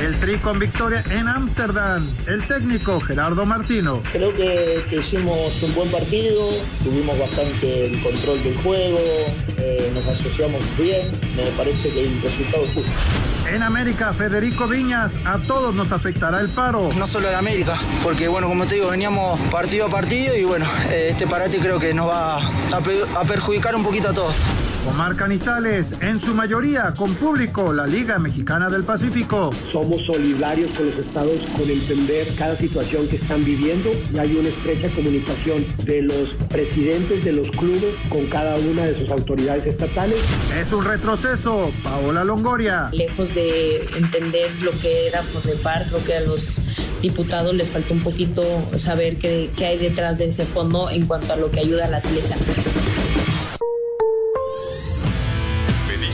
El Tri con victoria en Ámsterdam. El técnico Gerardo Martino. Creo que, hicimos un buen partido, tuvimos bastante el control del juego, eh, nos asociamos bien, me parece que el resultado es justo. En América, Federico Viñas, a todos nos afectará el paro. No solo en América, porque bueno, como te digo, veníamos partido a partido y bueno, eh, este parate creo que nos va a perjudicar un poquito a todos. Omar Canizales, en su mayoría con público, la Liga Mexicana del Pacífico. Somos solidarios con los estados con entender cada situación que están viviendo y hay una estrecha comunicación de los presidentes de los clubes con cada una de sus autoridades estatales. Es un retroceso, Paola Longoria. Lejos de entender lo que era por par, creo que a los diputados les faltó un poquito saber qué, qué hay detrás de ese fondo en cuanto a lo que ayuda al atleta.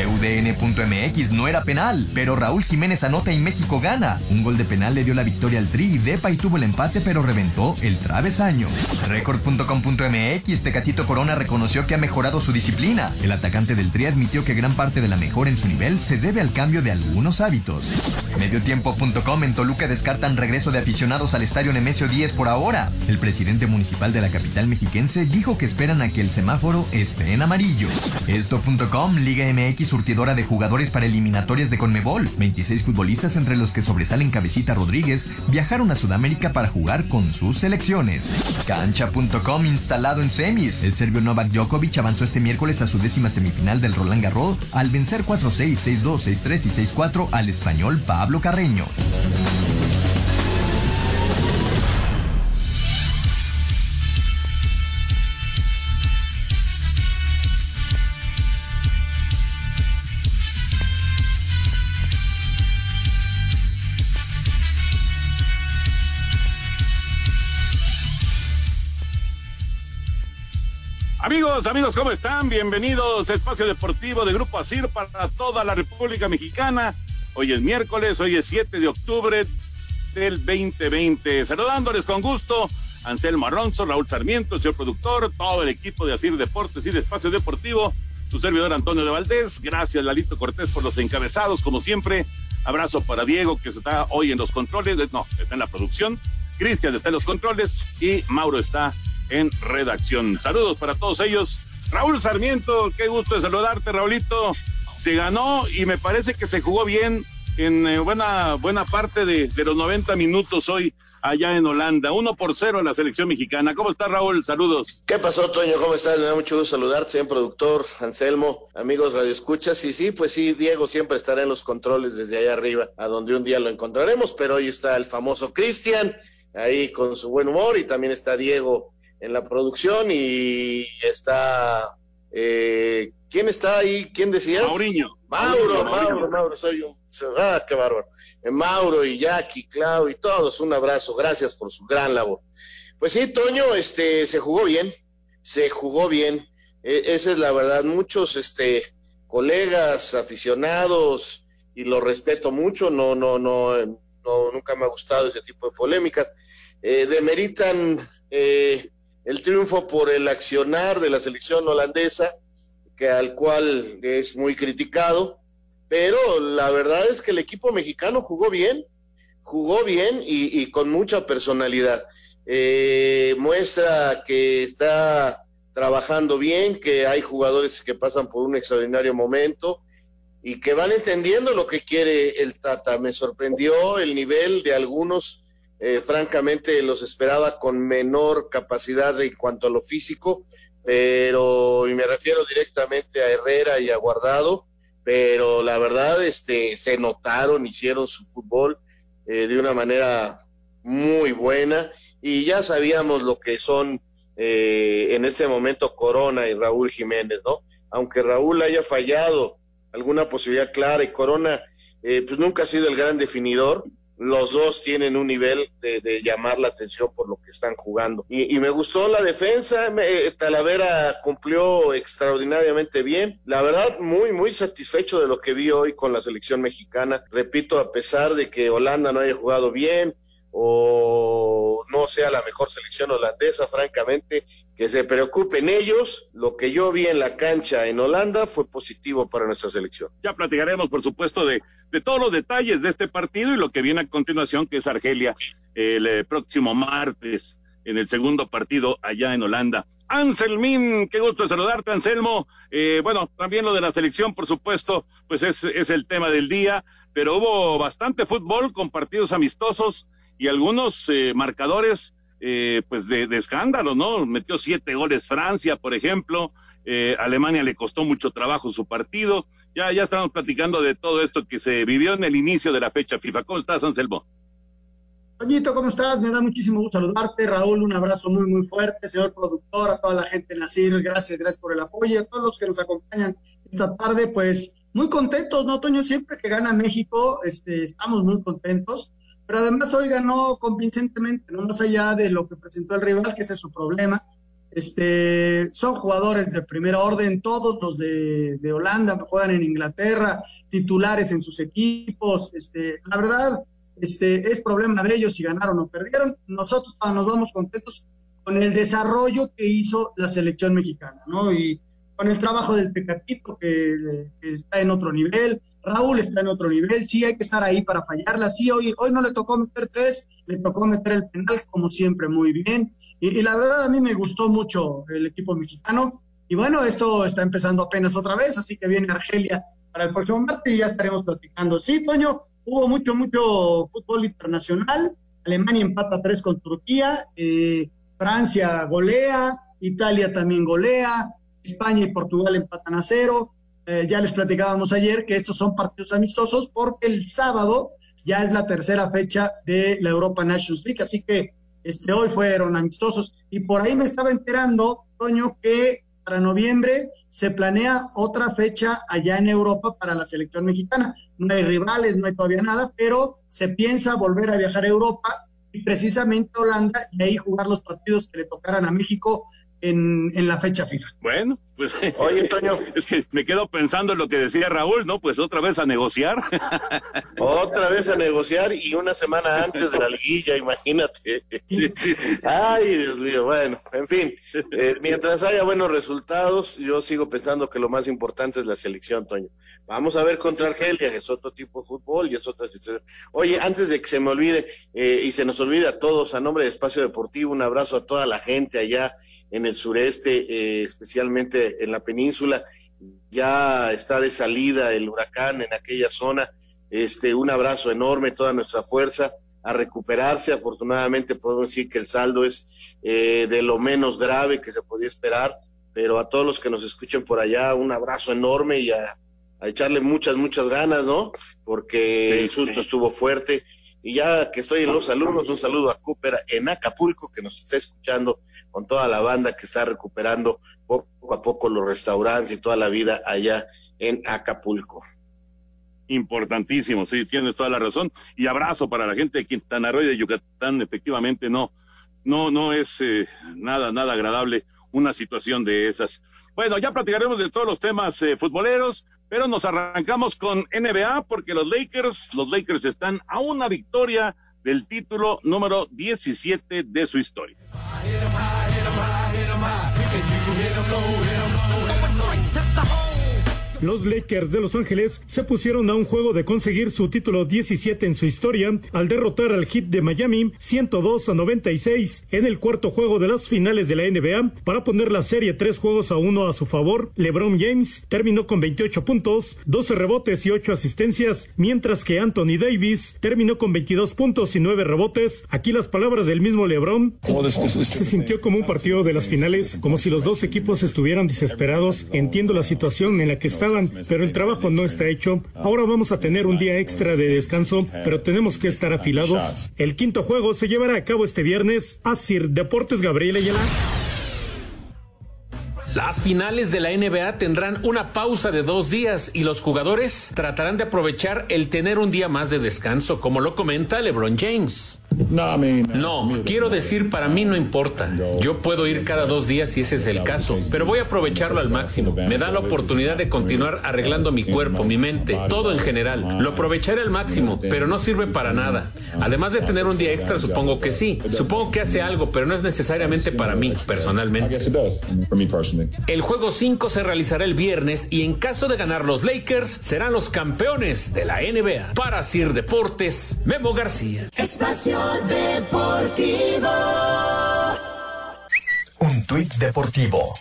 UDN.mx no era penal, pero Raúl Jiménez anota y México gana. Un gol de penal le dio la victoria al Tri y y tuvo el empate pero reventó el travesaño. Record.com.mx Tecatito Corona reconoció que ha mejorado su disciplina. El atacante del Tri admitió que gran parte de la mejora en su nivel se debe al cambio de algunos hábitos. Mediotiempo.com en Toluca descartan regreso de aficionados al estadio Nemesio 10 por ahora. El presidente municipal de la capital mexiquense dijo que esperan a que el semáforo esté en amarillo. Esto.com Liga MX surtidora de jugadores para eliminatorias de Conmebol. 26 futbolistas, entre los que sobresalen Cabecita Rodríguez, viajaron a Sudamérica para jugar con sus selecciones. Cancha.com instalado en semis. El serbio Novak Djokovic avanzó este miércoles a su décima semifinal del Roland Garros al vencer 4-6, 6-2, 6-3 y 6-4 al español Pablo Carreño. Amigos, amigos, ¿cómo están? Bienvenidos a Espacio Deportivo de Grupo ASIR para toda la República Mexicana. Hoy es miércoles, hoy es 7 de octubre del 2020. Saludándoles con gusto, Anselmo Alonso, Raúl Sarmiento, señor productor, todo el equipo de ASIR Deportes y de Espacio Deportivo, su servidor Antonio de Valdés. Gracias, Lalito Cortés, por los encabezados, como siempre. Abrazo para Diego, que está hoy en los controles, no, está en la producción. Cristian está en los controles y Mauro está en redacción. Saludos para todos ellos. Raúl Sarmiento, qué gusto de saludarte, Raulito. Se ganó y me parece que se jugó bien en eh, buena, buena parte de, los 90 minutos hoy allá en Holanda. Uno por cero en la selección mexicana. ¿Cómo está Raúl? Saludos. ¿Qué pasó, Toño? ¿Cómo estás? Me da mucho gusto saludarte, señor productor, Anselmo, amigos radioescuchas. Y sí, pues sí, Diego siempre estará en los controles desde allá arriba, a donde un día lo encontraremos, pero hoy está el famoso Cristian, ahí con su buen humor, y también está Diego en la producción y está... Eh, ¿Quién está ahí? ¿Quién decías? Mauriño. Mauro, Mauro, Mauro, soy un... Ah, qué bárbaro. Eh, Mauro y Jackie, Clau y todos, un abrazo, gracias por su gran labor. Pues sí, Toño, este, se jugó bien, se jugó bien, e, esa es la verdad, muchos, este, colegas, aficionados, y lo respeto mucho, no, no, no, no nunca me ha gustado ese tipo de polémicas, eh, demeritan eh, el triunfo por el accionar de la selección holandesa, que al cual es muy criticado, pero la verdad es que el equipo mexicano jugó bien, jugó bien y, con mucha personalidad. Eh, muestra que está trabajando bien, que hay jugadores que pasan por un extraordinario momento y que van entendiendo lo que quiere el Tata. Me sorprendió el nivel de algunos eh, francamente los esperaba con menor capacidad en cuanto a lo físico, pero, y me refiero directamente a Herrera y a Guardado, pero la verdad, este, se notaron, hicieron su fútbol eh, de una manera muy buena y ya sabíamos lo que son eh, en este momento Corona y Raúl Jiménez, ¿no? Aunque Raúl haya fallado alguna posibilidad clara y Corona eh, pues nunca ha sido el gran definidor, los dos tienen un nivel de, llamar la atención por lo que están jugando. Y, me gustó la defensa, Talavera cumplió extraordinariamente bien. La verdad, muy, muy satisfecho de lo que vi hoy con la selección mexicana. Repito, a pesar de que Holanda no haya jugado bien, o no sea la mejor selección holandesa, francamente, que se preocupen ellos. Lo que yo vi en la cancha en Holanda fue positivo para nuestra selección. Ya platicaremos, por supuesto, de, de todos los detalles de este partido y lo que viene a continuación, que es Argelia, el eh, próximo martes, en el segundo partido allá en Holanda. Anselmín, qué gusto saludarte, Anselmo. Eh, bueno, también lo de la selección, por supuesto, pues es, es el tema del día, pero hubo bastante fútbol con partidos amistosos y algunos eh, marcadores eh, pues de, escándalo, ¿no? Metió siete goles Francia, por ejemplo, eh, Alemania le costó mucho trabajo su partido, ya, ya estamos platicando de todo esto que se vivió en el inicio de la fecha FIFA. ¿Cómo estás, Anselmo? Toñito, ¿cómo estás? Me da muchísimo gusto saludarte. Raúl, un abrazo muy, muy fuerte. Señor productor, a toda la gente en la CIR, gracias, gracias por el apoyo. A todos los que nos acompañan esta tarde, pues muy contentos, ¿no, Toño? Siempre que gana México, este, estamos muy contentos pero además hoy ganó convincentemente, no más allá de lo que presentó el rival, que ese es su problema. Este, son jugadores de primera orden, todos los de, de Holanda juegan en Inglaterra, titulares en sus equipos. Este, la verdad, este, es problema de ellos si ganaron o perdieron. Nosotros nos vamos contentos con el desarrollo que hizo la selección mexicana, ¿no? Y con el trabajo del Tecatito, que, está en otro nivel, Raúl está en otro nivel, sí hay que estar ahí para fallarla, sí, hoy, hoy no le tocó meter tres, le tocó meter el penal como siempre muy bien. Y, la verdad a mí me gustó mucho el equipo mexicano. Y bueno, esto está empezando apenas otra vez, así que viene Argelia para el próximo martes y ya estaremos platicando. Sí, Toño, hubo mucho, mucho fútbol internacional. Alemania empata tres con Turquía, eh, Francia golea, Italia también golea, España y Portugal empatan a cero. Eh, ya les platicábamos ayer que estos son partidos amistosos porque el sábado ya es la tercera fecha de la Europa Nations League, así que este, hoy fueron amistosos. Y por ahí me estaba enterando, Toño, que para noviembre se planea otra fecha allá en Europa para la selección mexicana. No hay rivales, no hay todavía nada, pero se piensa volver a viajar a Europa y precisamente Holanda y ahí jugar los partidos que le tocaran a México en, en la fecha FIFA. Bueno, pues, Oye, Toño. Es que me quedo pensando en lo que decía Raúl, ¿no? Pues otra vez a negociar. Otra vez a negociar y una semana antes de la liguilla, imagínate. Ay, Dios mío, bueno, en fin. Eh, mientras haya buenos resultados, yo sigo pensando que lo más importante es la selección, Toño. Vamos a ver contra Argelia, que es otro tipo de fútbol y es otra situación. Oye, antes de que se me olvide eh, y se nos olvide a todos, a nombre de Espacio Deportivo, un abrazo a toda la gente allá en el sureste, eh, especialmente en la península. Ya está de salida el huracán en aquella zona. Este, un abrazo enorme, toda nuestra fuerza a recuperarse. Afortunadamente podemos decir que el saldo es eh, de lo menos grave que se podía esperar, pero a todos los que nos escuchen por allá, un abrazo enorme y a, echarle muchas, muchas ganas, ¿no? Porque el susto estuvo fuerte. Y ya que estoy en los saludos, un saludo a Cooper en Acapulco, que nos está escuchando con toda la banda que está recuperando poco a poco los restaurantes y toda la vida allá en Acapulco. Importantísimo, sí, tienes toda la razón. Y abrazo para la gente de Quintana Roo y de Yucatán, efectivamente no, no, no es eh, nada, nada agradable una situación de esas. Bueno, ya platicaremos de todos los temas eh, futboleros, pero nos arrancamos con NBA porque los Lakers, los Lakers están a una victoria del título número 17 de su historia. Los Lakers de Los Ángeles se pusieron a un juego de conseguir su título 17 en su historia al derrotar al Heat de Miami 102 a 96 en el cuarto juego de las finales de la NBA para poner la serie tres juegos a uno a su favor. LeBron James terminó con 28 puntos, 12 rebotes y 8 asistencias, mientras que Anthony Davis terminó con 22 puntos y 9 rebotes. Aquí las palabras del mismo LeBron. Se sintió como un partido de las finales, como si los dos equipos estuvieran desesperados. Entiendo la situación en la que pero el trabajo no está hecho. Ahora vamos a tener un día extra de descanso, pero tenemos que estar afilados. El quinto juego se llevará a cabo este viernes. Asir Deportes Gabriel Ayala. Las finales de la NBA tendrán una pausa de dos días y los jugadores tratarán de aprovechar el tener un día más de descanso, como lo comenta LeBron James. No, quiero decir, para mí no importa. Yo puedo ir cada dos días si ese es el caso, pero voy a aprovecharlo al máximo. Me da la oportunidad de continuar arreglando mi cuerpo, mi mente, todo en general. Lo aprovecharé al máximo, pero no sirve para nada. Además de tener un día extra, supongo que sí. Supongo que hace algo, pero no es necesariamente para mí, personalmente. El juego 5 se realizará el viernes y en caso de ganar los Lakers, serán los campeones de la NBA. Para Sir Deportes, Memo García. Espacio Deportivo. Un tuit deportivo.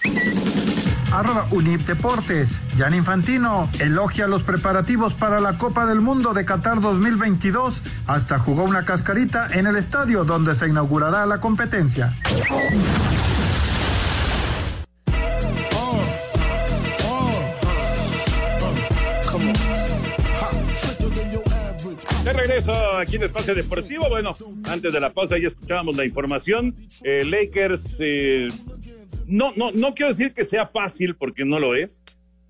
Arroba Unip Deportes. Jan Infantino elogia los preparativos para la Copa del Mundo de Qatar 2022. Hasta jugó una cascarita en el estadio donde se inaugurará la competencia. Aquí en Espacio Deportivo. Bueno, antes de la pausa ya escuchábamos la información. Eh, Lakers, eh, no, no, no quiero decir que sea fácil porque no lo es,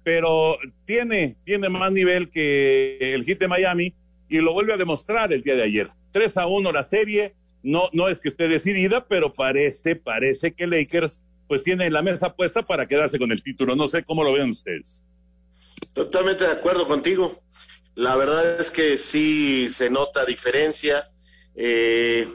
pero tiene, tiene más nivel que el hit de Miami y lo vuelve a demostrar el día de ayer. 3 a 1 la serie, no, no es que esté decidida, pero parece, parece que Lakers pues tiene la mesa puesta para quedarse con el título. No sé cómo lo ven ustedes. Totalmente de acuerdo contigo. La verdad es que sí se nota diferencia. Eh,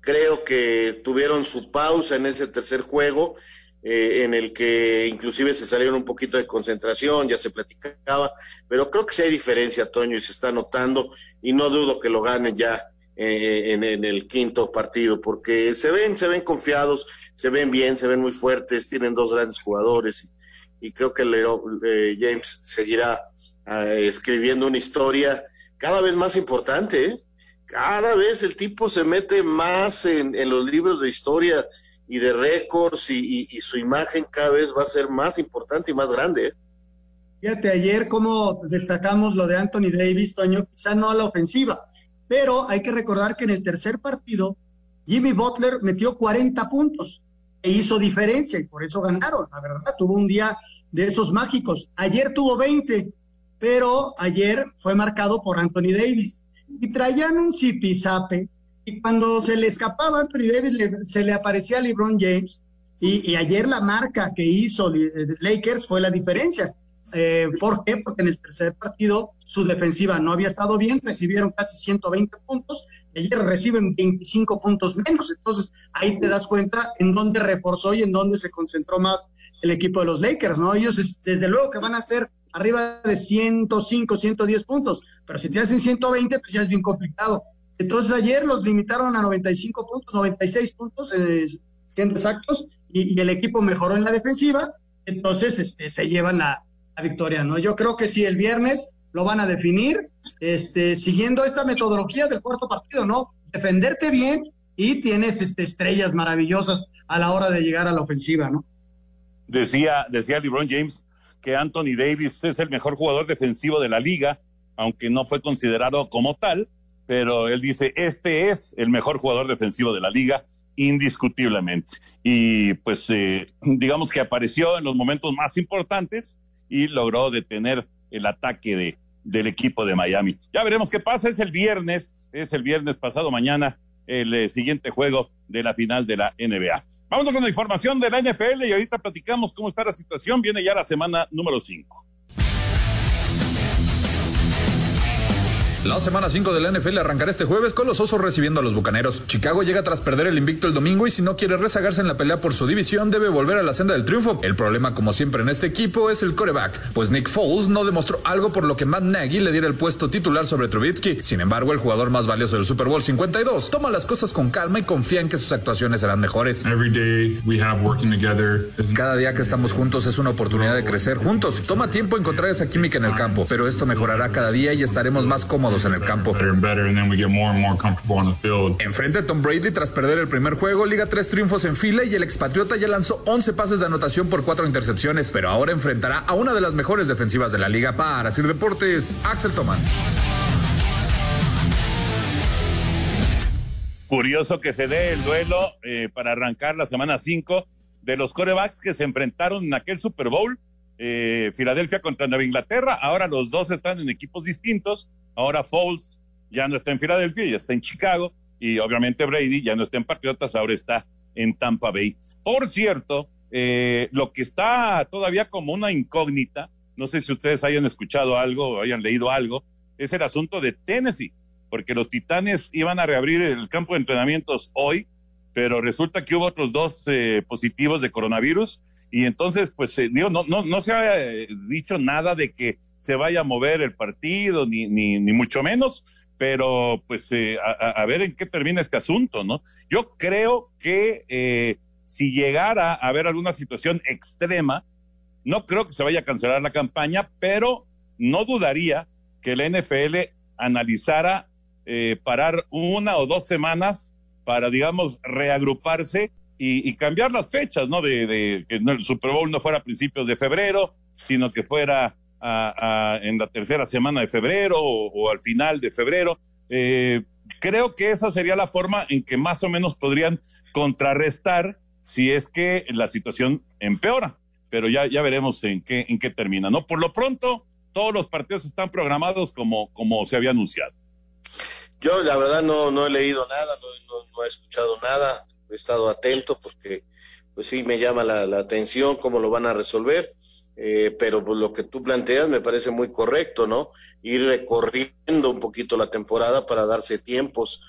creo que tuvieron su pausa en ese tercer juego, eh, en el que inclusive se salieron un poquito de concentración, ya se platicaba, pero creo que sí hay diferencia, Toño, y se está notando, y no dudo que lo ganen ya eh, en, el quinto partido, porque se ven, se ven confiados, se ven bien, se ven muy fuertes, tienen dos grandes jugadores, y, creo que eh, James seguirá escribiendo una historia cada vez más importante. ¿eh? Cada vez el tipo se mete más en, en los libros de historia y de récords y, y, y, su imagen cada vez va a ser más importante y más grande. ¿eh? Fíjate, ayer como destacamos lo de Anthony Davis, Toño, quizá no a la ofensiva, pero hay que recordar que en el tercer partido Jimmy Butler metió 40 puntos e hizo diferencia y por eso ganaron, la verdad, tuvo un día de esos mágicos. Ayer tuvo 20, pero ayer fue marcado por Anthony Davis. Y traían un zipizape, y cuando se le escapaba Anthony Davis, le, se le aparecía a LeBron James, y, ayer la marca que hizo Lakers fue la diferencia. Eh, ¿Por qué? Porque en el tercer partido su defensiva no había estado bien, recibieron casi 120 puntos, y ayer reciben 25 puntos menos, entonces ahí te das cuenta en dónde reforzó y en dónde se concentró más el equipo de los Lakers, ¿no? Ellos desde luego que van a ser arriba de 105, 110 puntos, pero si te hacen 120, pues ya es bien complicado. Entonces ayer los limitaron a 95 puntos, 96 puntos, eh, siendo exactos, y, el equipo mejoró en la defensiva, entonces este, se llevan la, la, victoria, ¿no? Yo creo que sí, el viernes lo van a definir, este, siguiendo esta metodología del cuarto partido, ¿no? Defenderte bien y tienes este, estrellas maravillosas a la hora de llegar a la ofensiva, ¿no? Decía, decía LeBron James, que Anthony Davis es el mejor jugador defensivo de la liga, aunque no fue considerado como tal, pero él dice, este es el mejor jugador defensivo de la liga, indiscutiblemente. Y pues eh, digamos que apareció en los momentos más importantes y logró detener el ataque de, del equipo de Miami. Ya veremos qué pasa, es el viernes, es el viernes pasado mañana el eh, siguiente juego de la final de la NBA. Vamos con la información de la NFL y ahorita platicamos cómo está la situación. Viene ya la semana número 5. La semana 5 de la NFL arrancará este jueves con los Osos recibiendo a los Bucaneros. Chicago llega tras perder el invicto el domingo y si no quiere rezagarse en la pelea por su división debe volver a la senda del triunfo. El problema como siempre en este equipo es el coreback, pues Nick Foles no demostró algo por lo que Matt Nagy le diera el puesto titular sobre Trubitsky. Sin embargo, el jugador más valioso del Super Bowl 52 toma las cosas con calma y confía en que sus actuaciones serán mejores. Cada día que estamos juntos es una oportunidad de crecer juntos. Toma tiempo encontrar esa química en el campo, pero esto mejorará cada día y estaremos más cómodos en el campo. Enfrente a Tom Brady tras perder el primer juego, liga tres triunfos en fila y el expatriota ya lanzó 11 pases de anotación por cuatro intercepciones, pero ahora enfrentará a una de las mejores defensivas de la liga para Sir Deportes, Axel Toman. Curioso que se dé el duelo eh, para arrancar la semana 5 de los corebacks que se enfrentaron en aquel Super Bowl, eh, Filadelfia contra Nueva Inglaterra. Ahora los dos están en equipos distintos. Ahora Foles ya no está en Filadelfia, ya está en Chicago. Y obviamente Brady ya no está en Patriotas, ahora está en Tampa Bay. Por cierto, eh, lo que está todavía como una incógnita, no sé si ustedes hayan escuchado algo o hayan leído algo, es el asunto de Tennessee, porque los Titanes iban a reabrir el campo de entrenamientos hoy, pero resulta que hubo otros dos eh, positivos de coronavirus y entonces, pues, eh, no, no, no se ha eh, dicho nada de que se vaya a mover el partido, ni, ni, ni mucho menos, pero pues eh, a, ver en qué termina este asunto, ¿no? Yo creo que eh, si llegara a haber alguna situación extrema, no creo que se vaya a cancelar la campaña, pero no dudaría que la NFL analizara eh, parar una o dos semanas para, digamos, reagruparse y, y cambiar las fechas, ¿no? De, de, que el Super Bowl no fuera a principios de febrero, sino que fuera a, a, en la tercera semana de febrero o, al final de febrero. Eh, creo que esa sería la forma en que más o menos podrían contrarrestar si es que la situación empeora. Pero ya, ya veremos en qué, en qué termina, ¿no? Por lo pronto, todos los partidos están programados como, como se había anunciado. Yo, la verdad, no, no he leído nada, no, he escuchado nada, he estado atento porque, pues sí, me llama la, la atención cómo lo van a resolver. Eh, pero pues, lo que tú planteas me parece muy correcto, ¿no? Ir recorriendo un poquito la temporada para darse tiempos,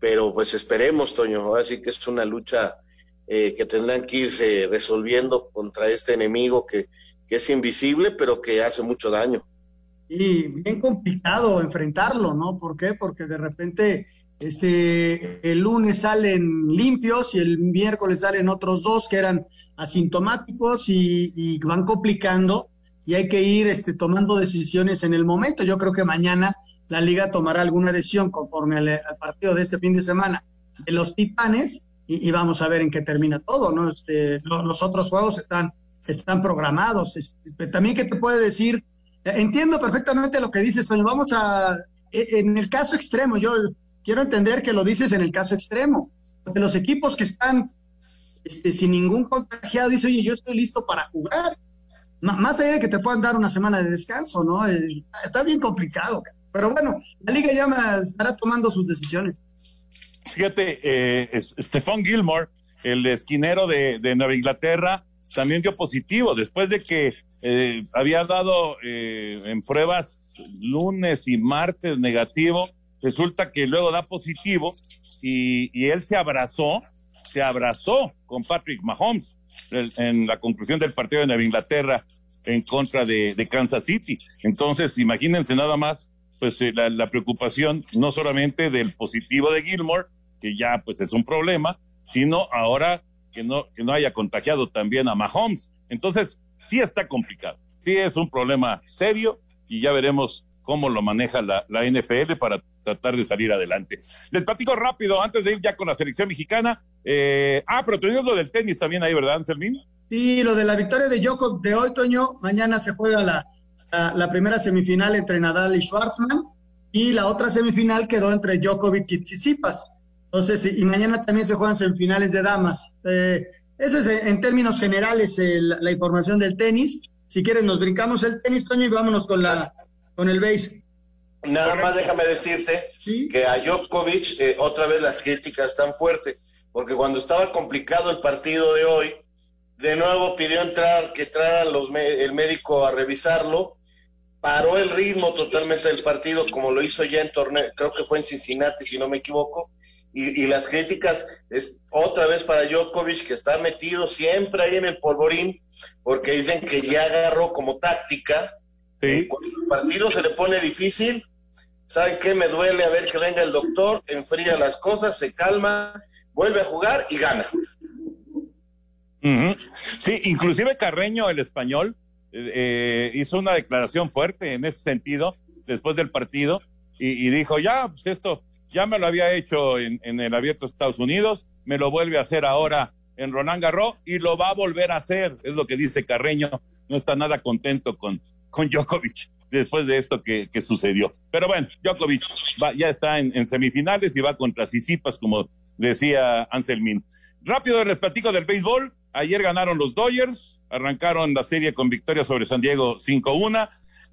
pero pues esperemos, Toño, ahora que es una lucha eh, que tendrán que ir eh, resolviendo contra este enemigo que, que es invisible, pero que hace mucho daño. Y bien complicado enfrentarlo, ¿no? ¿Por qué? Porque de repente este, el lunes salen limpios y el miércoles salen otros dos que eran asintomáticos y, van complicando y hay que ir este, tomando decisiones en el momento. Yo creo que mañana la liga tomará alguna decisión conforme al, partido de este fin de semana de los Titanes y, vamos a ver en qué termina todo, ¿no? Este, los, otros juegos están, están programados. Este, también, ¿qué te puede decir? Entiendo perfectamente lo que dices, pero vamos a, e, en el caso extremo, yo quiero entender que lo dices en el caso extremo, porque los equipos que están este, sin ningún contagiado dicen, oye, yo estoy listo para jugar. Más allá de que te puedan dar una semana de descanso, ¿no? Está, está bien complicado. Pero bueno, la liga ya estará tomando sus decisiones. Fíjate, eh, Stephon Gilmore, el esquinero de, de, Nueva Inglaterra, también dio positivo después de que eh, había dado eh, en pruebas lunes y martes negativo resulta que luego da positivo y, él se abrazó, se abrazó con Patrick Mahomes en, la conclusión del partido de Nueva Inglaterra en contra de, de Kansas City. Entonces, imagínense nada más, pues eh, la, la, preocupación no solamente del positivo de Gilmore, que ya pues es un problema, sino ahora que no, que no haya contagiado también a Mahomes. Entonces, sí está complicado, sí es un problema serio y ya veremos cómo lo maneja la, la, NFL para tratar de salir adelante. Les platico rápido, antes de ir ya con la selección mexicana. Eh, ah, pero tenemos lo del tenis también ahí, ¿verdad, Anselmín? Sí, lo de la victoria de Djokovic de hoy, Toño. Mañana se juega la, la, primera semifinal entre Nadal y Schwartzman y la otra semifinal quedó entre Djokovic y Tsitsipas. Entonces, y mañana también se juegan semifinales de damas. Eh, ese es en términos generales la información del tenis. Si quieres, nos brincamos el tenis, Toño, y vámonos con la con el base. Nada más déjame decirte ¿Sí? que a Djokovic eh, otra vez las críticas están fuertes, porque cuando estaba complicado el partido de hoy, de nuevo pidió entrar, que entrara los, el médico a revisarlo, paró el ritmo totalmente del partido, como lo hizo ya en torneo, creo que fue en Cincinnati, si no me equivoco, y, y las críticas es otra vez para Djokovic, que está metido siempre ahí en el polvorín, porque dicen que ya agarró como táctica Sí. Cuando el partido se le pone difícil, ¿saben qué? Me duele a ver que venga el doctor, enfría las cosas, se calma, vuelve a jugar y gana. Uh -huh. Sí, inclusive Carreño, el español, eh, hizo una declaración fuerte en ese sentido después del partido y, y dijo, ya, pues esto ya me lo había hecho en, en, el abierto de Estados Unidos, me lo vuelve a hacer ahora en Roland Garros y lo va a volver a hacer, es lo que dice Carreño, no está nada contento con, con Djokovic después de esto que, sucedió. Pero bueno, Djokovic va, ya está en, semifinales y va contra Sisipas, como decía Anselmin. Rápido les platico del béisbol. Ayer ganaron los Dodgers, arrancaron la serie con victoria sobre San Diego 5-1.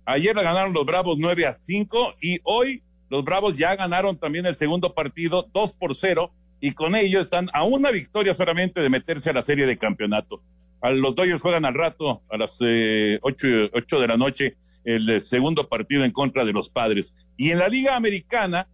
Ayer la ganaron los Bravos 9 a 5 y hoy los Bravos ya ganaron también el segundo partido 2 por 0 y con ello están a una victoria solamente de meterse a la serie de campeonato. Los Dodgers juegan al rato, a las eh, ocho, de la noche, el eh, segundo partido en contra de los padres. Y en la Liga Americana,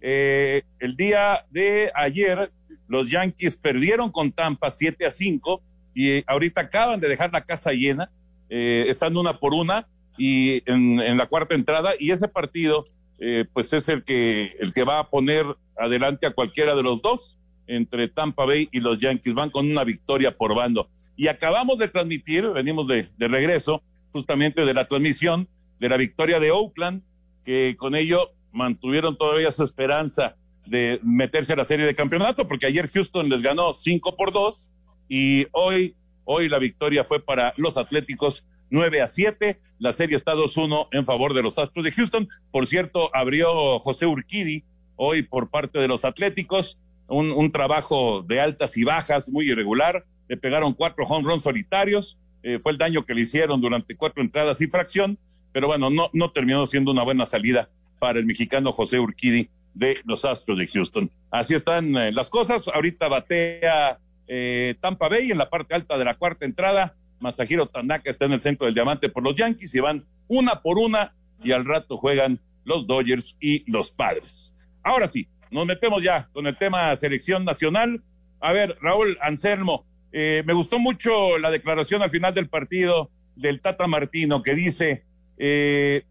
eh, el día de ayer, los Yankees perdieron con Tampa 7 a 5 y ahorita acaban de dejar la casa llena, eh, están una por una y en, en, la cuarta entrada y ese partido eh, pues es el que el que va a poner adelante a cualquiera de los dos entre Tampa Bay y los Yankees van con una victoria por bando y acabamos de transmitir venimos de, regreso justamente de la transmisión de la victoria de Oakland que con ello mantuvieron todavía su esperanza de meterse a la serie de campeonato porque ayer Houston les ganó 5 por 2 y hoy hoy la victoria fue para los Atléticos 9 a 7. La serie está 2-1 en favor de los Astros de Houston. Por cierto, abrió José Urquidi hoy por parte de los Atléticos. Un trabajo de altas y bajas, muy irregular. Le pegaron cuatro home runs solitarios. Eh, fue el daño que le hicieron durante cuatro entradas y fracción. Pero bueno, no, no terminó siendo una buena salida para el mexicano José Urquidi de los Astros de Houston. Así están eh, las cosas. Ahorita batea eh, Tampa Bay en la parte alta de la cuarta entrada Masahiro Tanaka está en el centro del diamante por los Yankees y van una por una y al rato juegan los Dodgers y los Padres. Ahora sí, nos metemos ya con el tema selección nacional. A ver, Raúl Anselmo, eh, me gustó mucho la declaración al final del partido del Tata Martino que dice, eh,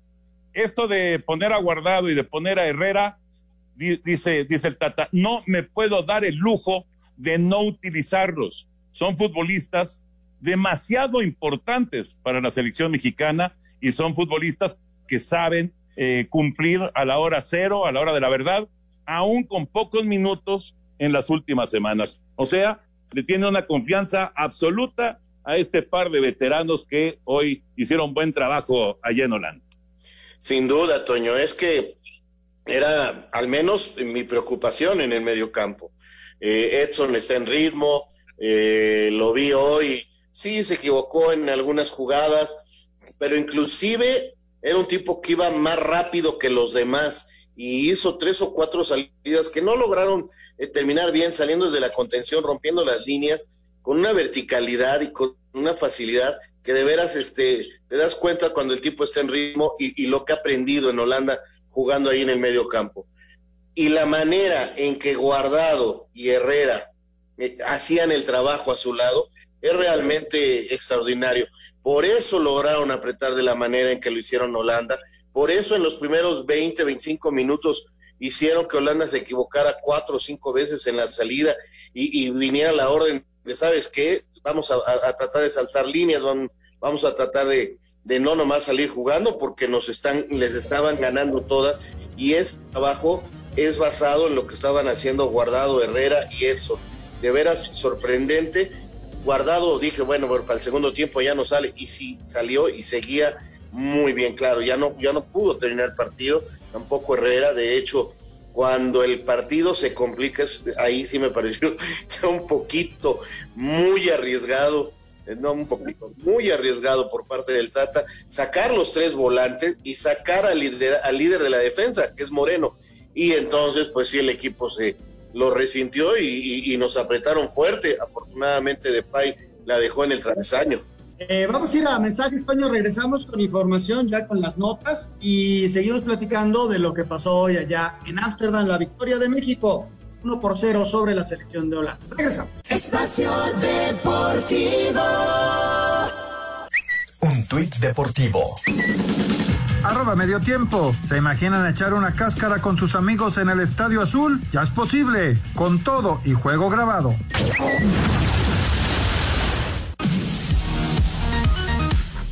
esto de poner a Guardado y de poner a Herrera, dice, dice el Tata, no me puedo dar el lujo de no utilizarlos. Son futbolistas demasiado importantes para la selección mexicana y son futbolistas que saben eh, cumplir a la hora cero, a la hora de la verdad, aún con pocos minutos en las últimas semanas. O sea, le tiene una confianza absoluta a este par de veteranos que hoy hicieron buen trabajo allá en Holanda. Sin duda, Toño, es que era al menos mi preocupación en el medio campo. Eh, Edson está en ritmo, eh, lo vi hoy sí se equivocó en algunas jugadas, pero inclusive era un tipo que iba más rápido que los demás y hizo tres o cuatro salidas que no lograron eh, terminar bien saliendo desde la contención, rompiendo las líneas con una verticalidad y con una facilidad que de veras este, te das cuenta cuando el tipo está en ritmo y, lo que ha aprendido en Holanda jugando ahí en el medio campo. Y la manera en que Guardado y Herrera eh, hacían el trabajo a su lado, es realmente extraordinario. Por eso lograron apretar de la manera en que lo hicieron Holanda. Por eso en los primeros 20, 25 minutos hicieron que Holanda se equivocara cuatro o cinco veces en la salida y, viniera la orden de, ¿sabes qué? Vamos a, tratar de saltar líneas, vamos, a tratar de, de, no nomás salir jugando porque nos están, les estaban ganando todas y ese trabajo es basado en lo que estaban haciendo Guardado, Herrera y Edson. De veras sorprendente Guardado dije, bueno, para el segundo tiempo ya no sale y sí salió y seguía muy bien, claro, ya no, ya no pudo terminar el partido, tampoco Herrera, de hecho, cuando el partido se complica, ahí sí me pareció un poquito muy arriesgado, eh, no un poquito, muy arriesgado por parte del Tata, sacar los tres volantes y sacar al líder, al líder de la defensa, que es Moreno. Y entonces, pues sí, el equipo se, lo resintió y, nos apretaron fuerte. Afortunadamente, Depay la dejó en el travesaño. Eh, vamos a ir a mensajes, Toño. Regresamos con información ya con las notas y seguimos platicando de lo que pasó hoy allá en Ámsterdam, la victoria de México. 1 por 0 sobre la selección de Holanda. Regresamos. Espacio Deportivo. Un tuit deportivo Arroba medio tiempo. ¿Se imaginan echar una cáscara con sus amigos en el Estadio Azul? Ya es posible, con todo y juego grabado.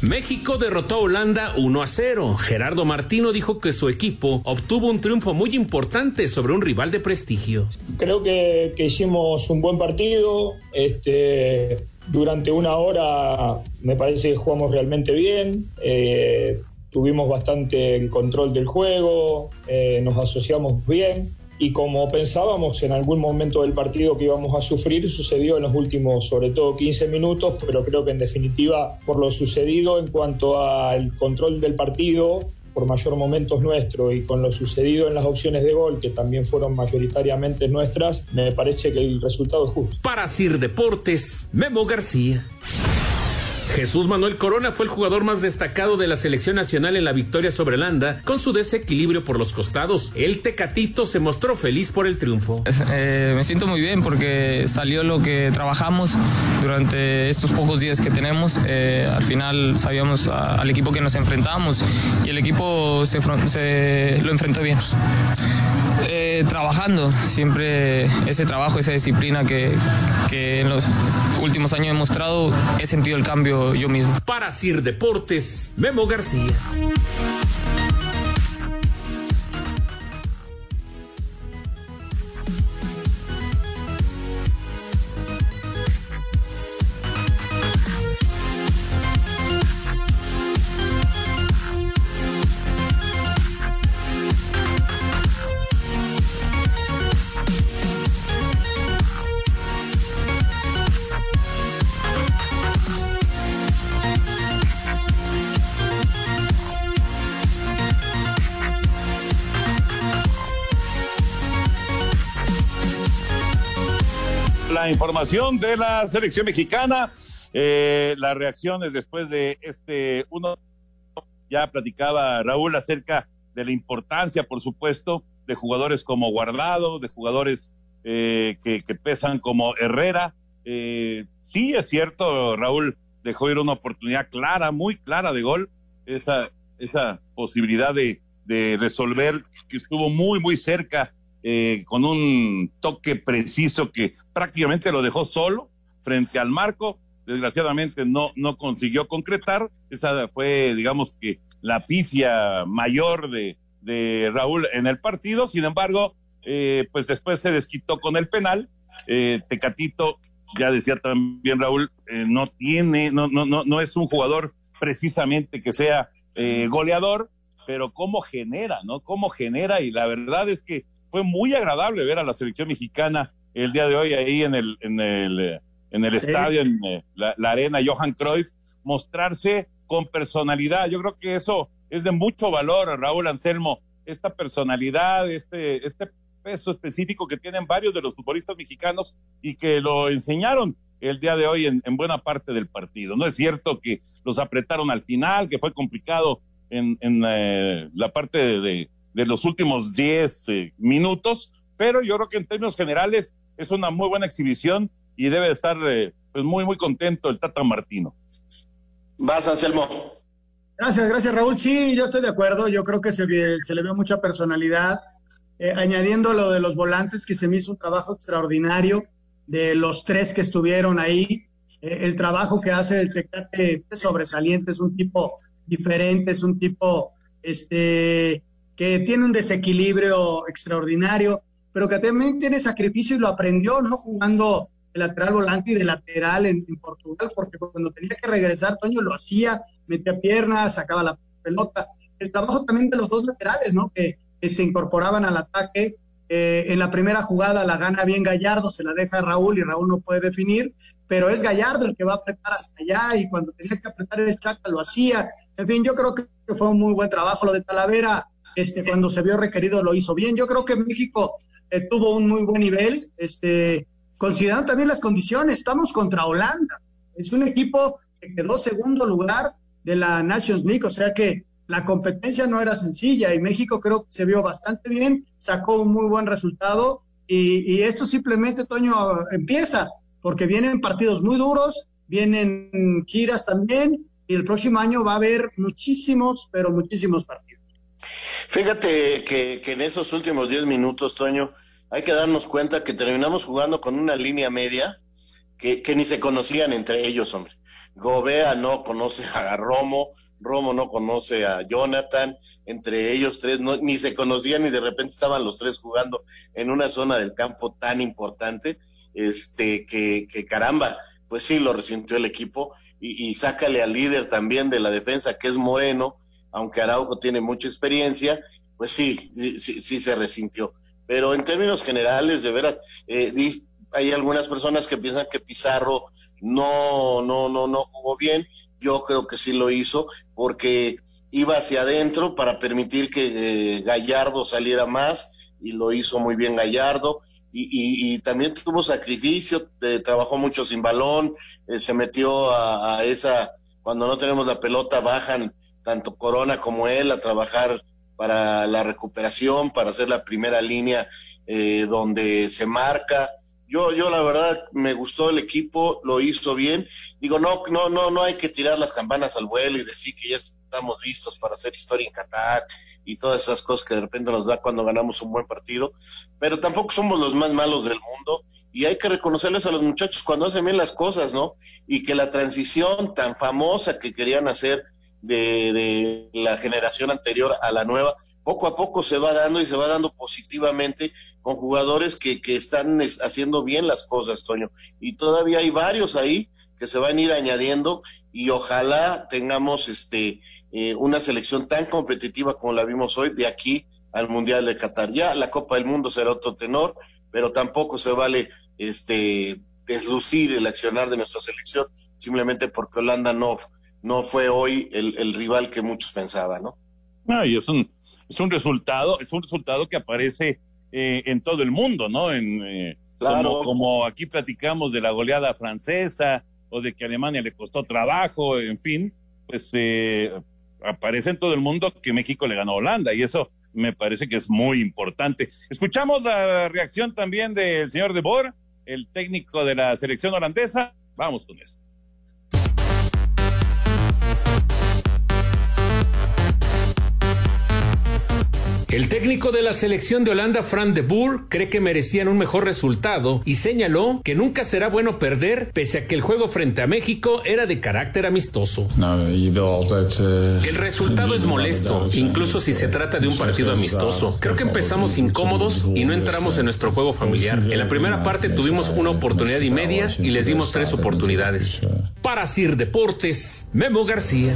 México derrotó a Holanda 1 a 0. Gerardo Martino dijo que su equipo obtuvo un triunfo muy importante sobre un rival de prestigio. Creo que, hicimos un buen partido. Este, durante una hora me parece que jugamos realmente bien. Eh, tuvimos bastante control del juego, eh, nos asociamos bien. Y como pensábamos en algún momento del partido que íbamos a sufrir, sucedió en los últimos, sobre todo 15 minutos, pero creo que en definitiva por lo sucedido en cuanto al control del partido, por mayor momentos nuestro y con lo sucedido en las opciones de gol, que también fueron mayoritariamente nuestras, me parece que el resultado es justo. Para Sir Deportes, Memo García. Jesús Manuel Corona fue el jugador más destacado de la selección nacional en la victoria sobre Holanda, con su desequilibrio por los costados. El Tecatito se mostró feliz por el triunfo. Eh, me siento muy bien porque salió lo que trabajamos durante estos pocos días que tenemos. Eh, al final sabíamos al equipo que nos enfrentamos y el equipo se, se lo enfrentó bien. Eh, trabajando, siempre ese trabajo, esa disciplina que, en los últimos años he mostrado, he sentido el cambio yo mismo. Para Sir Deportes, Memo García. Información de la selección mexicana. Eh, las reacciones después de este uno, ya platicaba Raúl acerca de la importancia, por supuesto, de jugadores como Guardado, de jugadores eh, que, pesan como Herrera. Eh, sí, es cierto, Raúl dejó ir una oportunidad clara, muy clara de gol, esa, esa posibilidad de, de resolver, que estuvo muy, muy cerca eh, con un toque preciso que prácticamente lo dejó solo frente al marco. Desgraciadamente no, no consiguió concretar. Esa fue, digamos que, la pifia mayor de, de Raúl en el partido. Sin embargo, eh, pues después se desquitó con el penal. Eh, Tecatito, ya decía también Raúl, no tiene, no, no, no, no es un jugador precisamente que sea goleador, pero cómo genera, ¿no? Cómo genera y la verdad es que fue muy agradable ver a la selección mexicana el día de hoy ahí en el, en el, en el estadio, en eh, la, arena Johan Cruyff, mostrarse con personalidad. Yo creo que eso es de mucho valor, Raúl Anselmo, esta personalidad, este, este peso específico que tienen varios de los futbolistas mexicanos y que lo enseñaron el día de hoy en, buena parte del partido. No es cierto que los apretaron al final, que fue complicado en, en eh, la parte de, de los últimos 10 eh, minutos, pero yo creo que en términos generales es una muy buena exhibición y debe estar eh, pues muy, muy contento el Tata Martino. Vas, Anselmo. Gracias, gracias, Raúl. Sí, yo estoy de acuerdo. Yo creo que se, se le ve mucha personalidad. Eh, añadiendo lo de los volantes, que se me hizo un trabajo extraordinario de los tres que estuvieron ahí. el trabajo que hace el Tecate es sobresaliente, es un tipo diferente, es un tipo este, que tiene un desequilibrio extraordinario, pero que también tiene sacrificio y lo aprendió, ¿no? Jugando de lateral volante y de lateral en, Portugal, porque cuando tenía que regresar, Toño lo hacía, metía piernas, sacaba la pelota. El trabajo también de los dos laterales, ¿no? Que, se incorporaban al ataque. Eh, en la primera jugada la gana bien Gallardo, se la deja a Raúl y Raúl no puede definir, pero es Gallardo el que va a apretar hasta allá y cuando tenía que apretar el Chaca lo hacía. En fin, yo creo que fue un muy buen trabajo. Lo de Talavera, este, cuando se vio requerido lo hizo bien. Yo creo que México eh, tuvo un muy buen nivel, este, considerando también las condiciones. Estamos contra Holanda. Es un equipo que quedó segundo lugar de la Nations League, o sea que la competencia no era sencilla y México creo que se vio bastante bien, sacó un muy buen resultado y, y esto simplemente, Toño, empieza, porque vienen partidos muy duros, vienen giras también y el próximo año va a haber muchísimos, pero muchísimos partidos. Fíjate que, en esos últimos 10 minutos, Toño, hay que darnos cuenta que terminamos jugando con una línea media que, ni se conocían entre ellos, hombre. Gobea no conoce a Romo, Romo no conoce a Jonathan, entre ellos tres no, ni se conocían y de repente estaban los tres jugando en una zona del campo tan importante, este, que, que caramba, pues sí lo resintió el equipo y, y sácale al líder también de la defensa que es Moreno, aunque Araujo tiene mucha experiencia, pues sí, sí, sí se resintió. pero en términos generales, de veras, eh, hay algunas personas que piensan que Pizarro no, no, no, no jugó bien. Yo creo que sí lo hizo porque iba hacia adentro para permitir que eh, Gallardo saliera más y lo hizo muy bien Gallardo. Y, también tuvo sacrificio, trabajó mucho sin balón, eh, se metió a, esa, cuando no tenemos la pelota, bajan tanto Corona como él a trabajar para la recuperación, para hacer la primera línea eh, donde se marca. Yo, yo la verdad me gustó el equipo, lo hizo bien. Digo, no, no, no, no hay que tirar las campanas al vuelo y decir que ya estamos listos para hacer historia en Qatar y todas esas cosas que de repente nos da cuando ganamos un buen partido, pero tampoco somos los más malos del mundo y hay que reconocerles a los muchachos cuando hacen bien las cosas, ¿no? Y que la transición tan famosa que querían hacer de, la generación anterior a la nueva, poco a poco se va dando y se va dando positivamente con jugadores que, que están haciendo bien las cosas, Toño. Y todavía hay varios ahí que se van a ir añadiendo y ojalá tengamos este eh, una selección tan competitiva como la vimos hoy de aquí al Mundial de Qatar. Ya la Copa del Mundo será otro tenor, pero tampoco se vale este deslucir el accionar de nuestra selección simplemente porque Holanda no, no fue hoy el, rival que muchos pensaban, ¿no? Ah, y es un, es un resultado, es un resultado que aparece eh, en todo el mundo, ¿no? En, eh, como, como, aquí platicamos de la goleada francesa o de que Alemania le costó trabajo, en fin, pues eh, aparece en todo el mundo que México le ganó a Holanda y eso me parece que es muy importante. Escuchamos la reacción también del señor De Boer, el técnico de la selección holandesa. Vamos con eso. El técnico de la selección de Holanda, Fran de Boer, cree que merecían un mejor resultado y señaló que nunca será bueno perder, pese a que el juego frente a México era de carácter amistoso. El resultado es molesto, incluso si se trata de un partido amistoso. Creo que empezamos incómodos y no entramos en nuestro juego familiar. En la primera parte tuvimos una oportunidad y media y les dimos tres oportunidades. Para Sir Deportes, Memo García.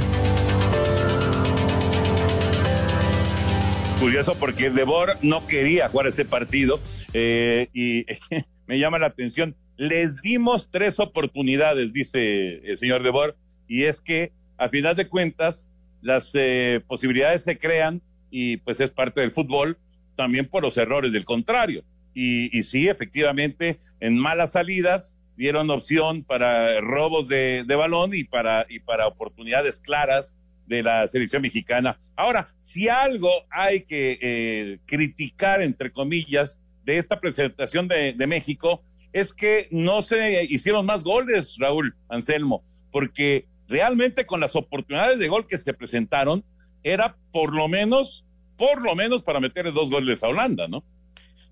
Curioso porque Debor no quería jugar este partido eh, y me llama la atención. Les dimos tres oportunidades, dice el señor Debor, y es que a final de cuentas las eh, posibilidades se crean y pues es parte del fútbol también por los errores del contrario. Y, sí, efectivamente, en malas salidas dieron opción para robos de, de balón y para, y para oportunidades claras de la selección mexicana. Ahora, si algo hay que eh, criticar, entre comillas, de esta presentación de, México, es que no se hicieron más goles, Raúl Anselmo, porque realmente con las oportunidades de gol que se presentaron, era por lo menos, por lo menos para meterle dos goles a Holanda, ¿no?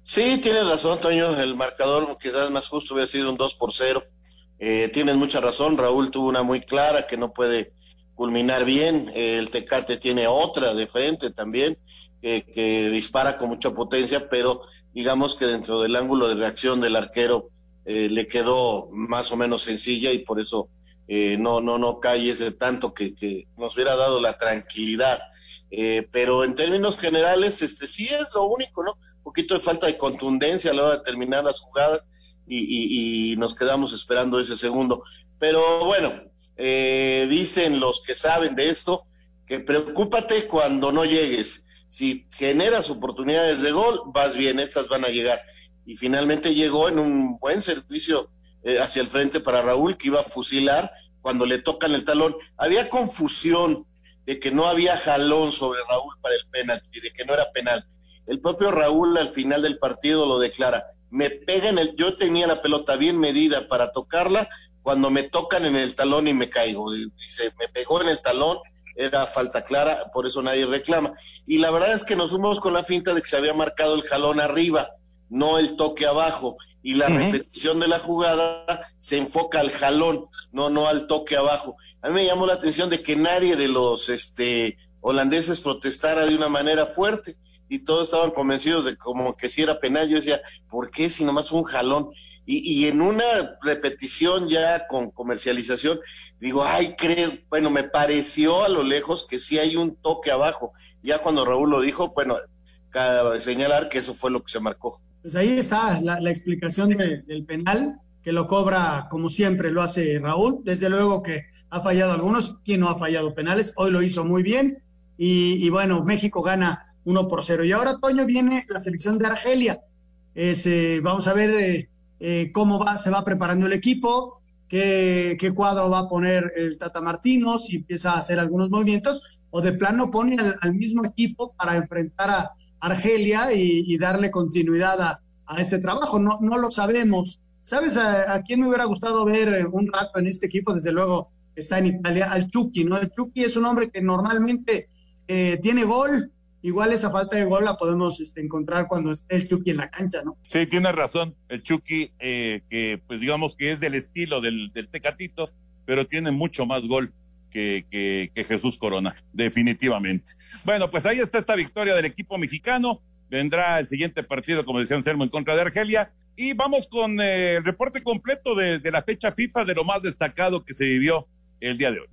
Sí, tienes razón, Toño, el marcador quizás más justo hubiera sido un 2 por 0. Eh, tienes mucha razón, Raúl tuvo una muy clara que no puede culminar bien. El Tecate tiene otra de frente también, que dispara con mucha potencia, pero digamos que dentro del ángulo de reacción del arquero eh, le quedó más o menos sencilla y por eso eh, no, no, no cae ese tanto que, que nos hubiera dado la tranquilidad. Eh, pero en términos generales, este sí es lo único, ¿no? Un poquito de falta de contundencia a la hora de terminar las jugadas y, y, y nos quedamos esperando ese segundo. Pero bueno, eh, dicen los que saben de esto, que preocúpate cuando no llegues. Si generas oportunidades de gol, vas bien, estas van a llegar. Y finalmente llegó en un buen servicio eh, hacia el frente para Raúl, que iba a fusilar cuando le tocan el talón. Había confusión de que no había jalón sobre Raúl para el penalti, de que no era penal. El propio Raúl al final del partido lo declara. Me pega en el, yo tenía la pelota bien medida para tocarla, cuando me tocan en el talón y me caigo. Dice, me pegó en el talón, era falta clara, por eso nadie reclama. Y la verdad es que nos fuimos con la finta de que se había marcado el jalón arriba, no el toque abajo. Y la repetición de la jugada se enfoca al jalón, no, no al toque abajo. A mí me llamó la atención de que nadie de los este, holandeses protestara de una manera fuerte y todos estaban convencidos de como que si era penal. Yo decía, ¿por qué si nomás fue un jalón? Y, en una repetición ya con comercialización, digo, ay, creo, bueno, me pareció a lo lejos que sí hay un toque abajo. Ya cuando Raúl lo dijo, bueno, señalar que eso fue lo que se marcó. Pues ahí está la, explicación del penal, que lo cobra como siempre lo hace Raúl. Desde luego que ha fallado algunos, quien no ha fallado penales, hoy lo hizo muy bien. Y, bueno, México gana 1 por 0. Y ahora, Toño, viene la selección de Argelia. Eh, vamos a ver eh, eh, cómo va, se va preparando el equipo, qué, qué, cuadro va a poner el Tata Martino, si empieza a hacer algunos movimientos, o de plano pone al, mismo equipo para enfrentar a Argelia y, darle continuidad a, este trabajo. No, no lo sabemos. ¿Sabes a, quién me hubiera gustado ver un rato en este equipo? Desde luego está en Italia, al Chucky, ¿no? El Chucky es un hombre que normalmente eh, tiene gol, igual esa falta de gol la podemos este, encontrar cuando esté el Chucky en la cancha, ¿no? Sí, tiene razón, el Chucky, eh, que pues digamos que es del estilo del, del Tecatito, pero tiene mucho más gol. Que, que, Jesús Corona, definitivamente. Bueno, pues ahí está esta victoria del equipo mexicano. Vendrá el siguiente partido, como decía Anselmo, en contra de Argelia. Y vamos con eh, el reporte completo de la fecha FIFA, de lo más destacado que se vivió el día de hoy.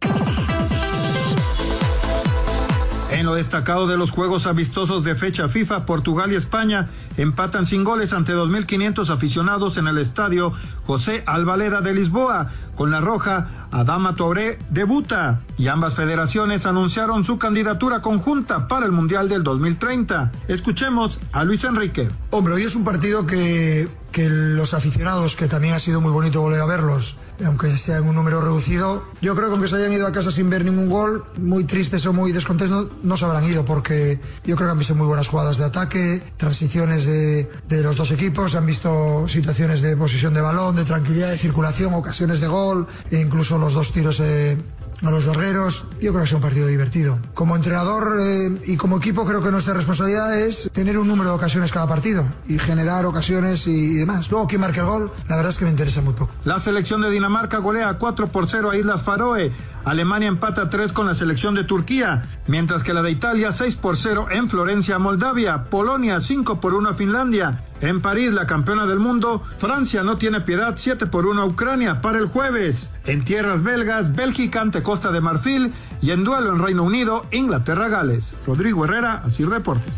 En lo destacado de los juegos amistosos de fecha FIFA, Portugal y España empatan sin goles ante 2.500 aficionados en el estadio José Alvaleda de Lisboa. Con la roja, Adama Touré debuta y ambas federaciones anunciaron su candidatura conjunta para el Mundial del 2030. Escuchemos a Luis Enrique. Hombre, hoy es un partido que, que los aficionados, que también ha sido muy bonito volver a verlos, aunque sea en un número reducido. Yo creo que aunque se hayan ido a casa sin ver ningún gol, muy tristes o muy descontentos, no se habrán ido porque yo creo que han visto muy buenas jugadas de ataque, transiciones de, de los dos equipos, han visto situaciones de posesión de balón, de tranquilidad, de circulación, ocasiones de gol, e incluso los dos tiros eh, a los guerreros. Yo creo que es un partido divertido. Como entrenador eh, y como equipo creo que nuestra responsabilidad es tener un número de ocasiones cada partido y generar ocasiones y, demás. Luego, ¿quién marque el gol? La verdad es que me interesa muy poco. La selección de Dinamarca golea 4 por 0 a Islas Faroe. Alemania empata 3 con la selección de Turquía, mientras que la de Italia 6 por 0 en Florencia, Moldavia, Polonia 5 por 1 a Finlandia. En París, la campeona del mundo, Francia no tiene piedad 7 por 1 a Ucrania para el jueves. En tierras belgas, Bélgica ante Costa de Marfil y en duelo en Reino Unido, Inglaterra-Gales. Rodrigo Herrera, Asir Deportes.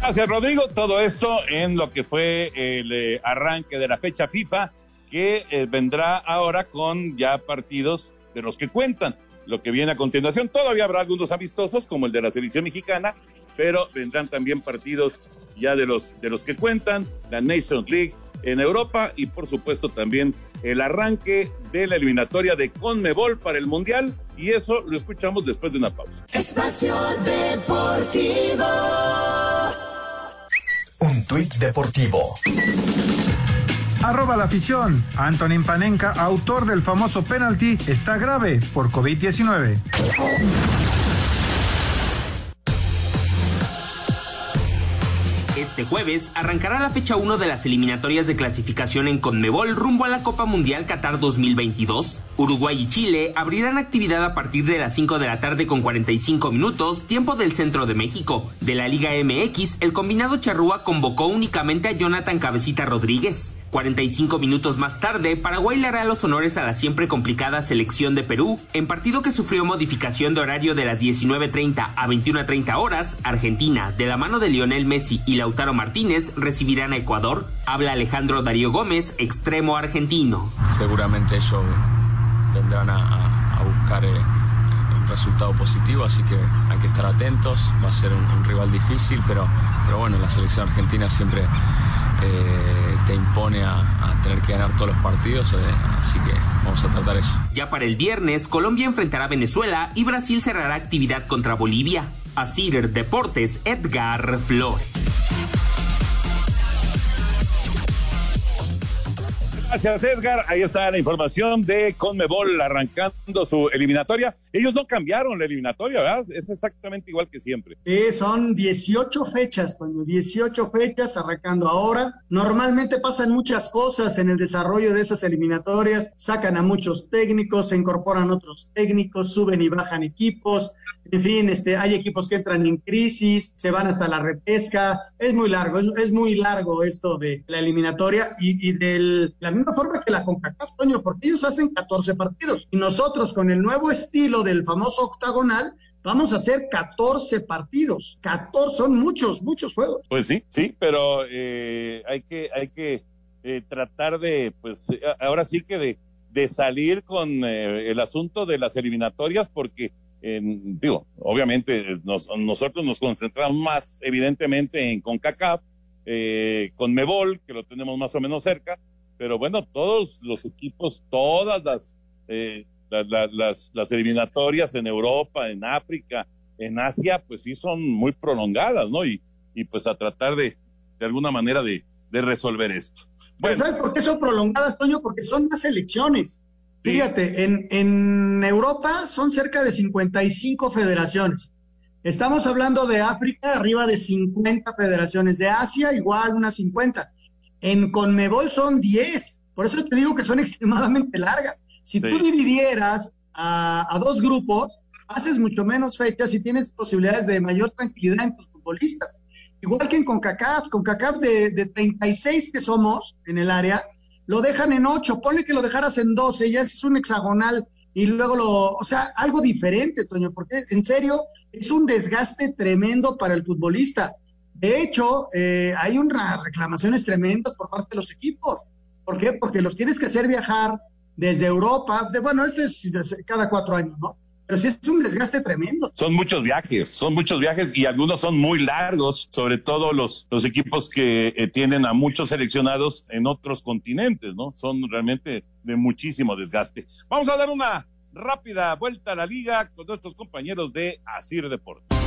Gracias, Rodrigo. Todo esto en lo que fue el eh, arranque de la fecha FIFA que eh, vendrá ahora con ya partidos de los que cuentan. Lo que viene a continuación, todavía habrá algunos amistosos, como el de la selección mexicana, pero vendrán también partidos ya de los, de los que cuentan, la Nations League en Europa y por supuesto también el arranque de la eliminatoria de Conmebol para el Mundial y eso lo escuchamos después de una pausa. Espacio Deportivo. Un tuit deportivo. Arroba la afición. Antonín Panenka, autor del famoso penalti, está grave por COVID-19. Este jueves arrancará la fecha 1 de las eliminatorias de clasificación en Conmebol rumbo a la Copa Mundial Qatar 2022. Uruguay y Chile abrirán actividad a partir de las 5 de la tarde con 45 minutos, tiempo del centro de México. De la Liga MX, el combinado charrúa convocó únicamente a Jonathan Cabecita Rodríguez. 45 minutos más tarde, Paraguay le hará los honores a la siempre complicada selección de Perú, en partido que sufrió modificación de horario de las 19.30 a 21.30 horas, Argentina, de la mano de Lionel Messi y Lautaro Martínez, recibirán a Ecuador. Habla Alejandro Darío Gómez, extremo argentino. Seguramente ellos vendrán a, buscar eh, resultado positivo, así que hay que estar atentos. Va a ser un, rival difícil, pero, pero bueno, la selección argentina siempre eh, te impone a, tener que ganar todos los partidos, eh, así que vamos a tratar eso. Ya para el viernes, Colombia enfrentará a Venezuela y Brasil cerrará actividad contra Bolivia. A Cider Deportes, Edgar Flores. Gracias, Edgar. Ahí está la información de Conmebol arrancando su eliminatoria. Ellos no cambiaron la eliminatoria, ¿verdad? Es exactamente igual que siempre. Sí, son 18 fechas, Toño, 18 fechas arrancando ahora. Normalmente pasan muchas cosas en el desarrollo de esas eliminatorias. Sacan a muchos técnicos, se incorporan otros técnicos, suben y bajan equipos. En fin, este, hay equipos que entran en crisis, se van hasta la repesca. Es muy largo, es, muy largo esto de la eliminatoria y, y de la misma forma que la CONCACAF, Toño, porque ellos hacen 14 partidos y nosotros con el nuevo estilo del famoso octagonal vamos a hacer 14 partidos. 14 son muchos, muchos juegos. Pues sí, sí, pero eh, hay que, hay que eh, tratar de, pues ahora sí que de, de salir con eh, el asunto de las eliminatorias porque digo, obviamente nosotros nos concentramos más evidentemente en CONCACAF, eh, con Mebol, que lo tenemos más o menos cerca, pero bueno, todos los equipos, todas las, eh, las, las, eliminatorias en Europa, en África, en Asia, pues sí son muy prolongadas, ¿no? Y, y pues a tratar de, de alguna manera de, de resolver esto. Bueno. ¿Sabes por qué son prolongadas, Toño? Porque son más elecciones. Fíjate, en, en Europa son cerca de 55 federaciones. Estamos hablando de África, arriba de 50 federaciones. De Asia, igual, unas 50. En Conmebol son 10. Por eso te digo que son extremadamente largas. Si tú dividieras a, a, dos grupos, haces mucho menos fechas y tienes posibilidades de mayor tranquilidad en tus futbolistas. Igual que en CONCACAF, CONCACAF de, de 36 que somos en el área, lo dejan en ocho, ponle que lo dejaras en doce, ya es un hexagonal y luego lo, o sea, algo diferente, Toño, porque en serio es un desgaste tremendo para el futbolista. De hecho, eh, hay unas reclamaciones tremendas por parte de los equipos. ¿Por qué? Porque los tienes que hacer viajar desde Europa, de, bueno, ese es cada cuatro años, ¿no? pero sí es un desgaste tremendo. Son muchos viajes, son muchos viajes y algunos son muy largos, sobre todo los, los equipos que eh, tienen a muchos seleccionados en otros continentes, ¿no? Son realmente de muchísimo desgaste. Vamos a dar una rápida vuelta a la liga con nuestros compañeros de Asir Deportes.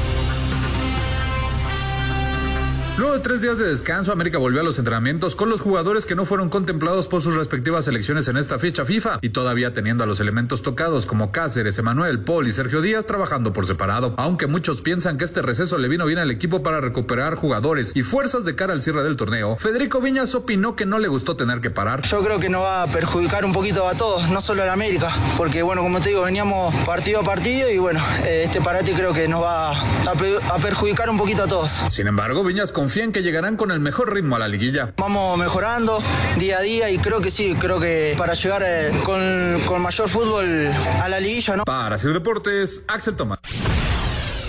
Luego de tres días de descanso, América volvió a los entrenamientos con los jugadores que no fueron contemplados por sus respectivas selecciones en esta fecha FIFA y todavía teniendo a los elementos tocados como Cáceres, Emanuel, Paul y Sergio Díaz trabajando por separado. Aunque muchos piensan que este receso le vino bien al equipo para recuperar jugadores y fuerzas de cara al cierre del torneo, Federico Viñas opinó que no le gustó tener que parar. Yo creo que nos va a perjudicar un poquito a todos, no solo a América, porque bueno, como te digo, veníamos partido a partido y bueno, eh, este parate creo que nos va a, perjudicar un poquito a todos. Sin embargo, Viñas confía confían que llegarán con el mejor ritmo a la liguilla. Vamos mejorando día a día y creo que sí, creo que para llegar eh, con, con mayor fútbol a la liguilla, ¿no? Para hacer deportes, Axel Tomás.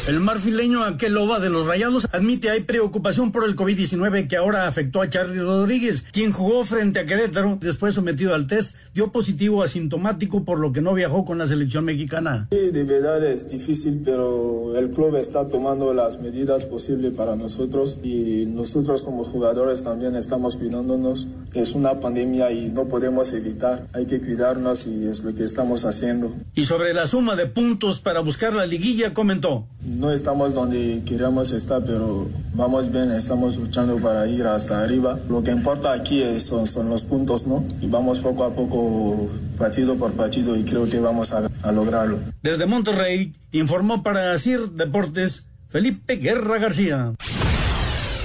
El marfileño Aqueloba de los Rayados admite hay preocupación por el COVID-19 que ahora afectó a Charlie Rodríguez, quien jugó frente a Querétaro, después sometido al test, dio positivo asintomático por lo que no viajó con la selección mexicana. Sí, de verdad es difícil, pero el club está tomando las medidas posibles para nosotros y nosotros como jugadores también estamos cuidándonos. Es una pandemia y no podemos evitar, hay que cuidarnos y es lo que estamos haciendo. Y sobre la suma de puntos para buscar la liguilla, comentó no estamos donde queríamos estar, pero vamos bien, estamos luchando para ir hasta arriba. Lo que importa aquí son, son, los puntos, ¿no? Y vamos poco a poco, partido por partido, y creo que vamos a, a lograrlo. Desde Monterrey, informó para CIR Deportes Felipe Guerra García.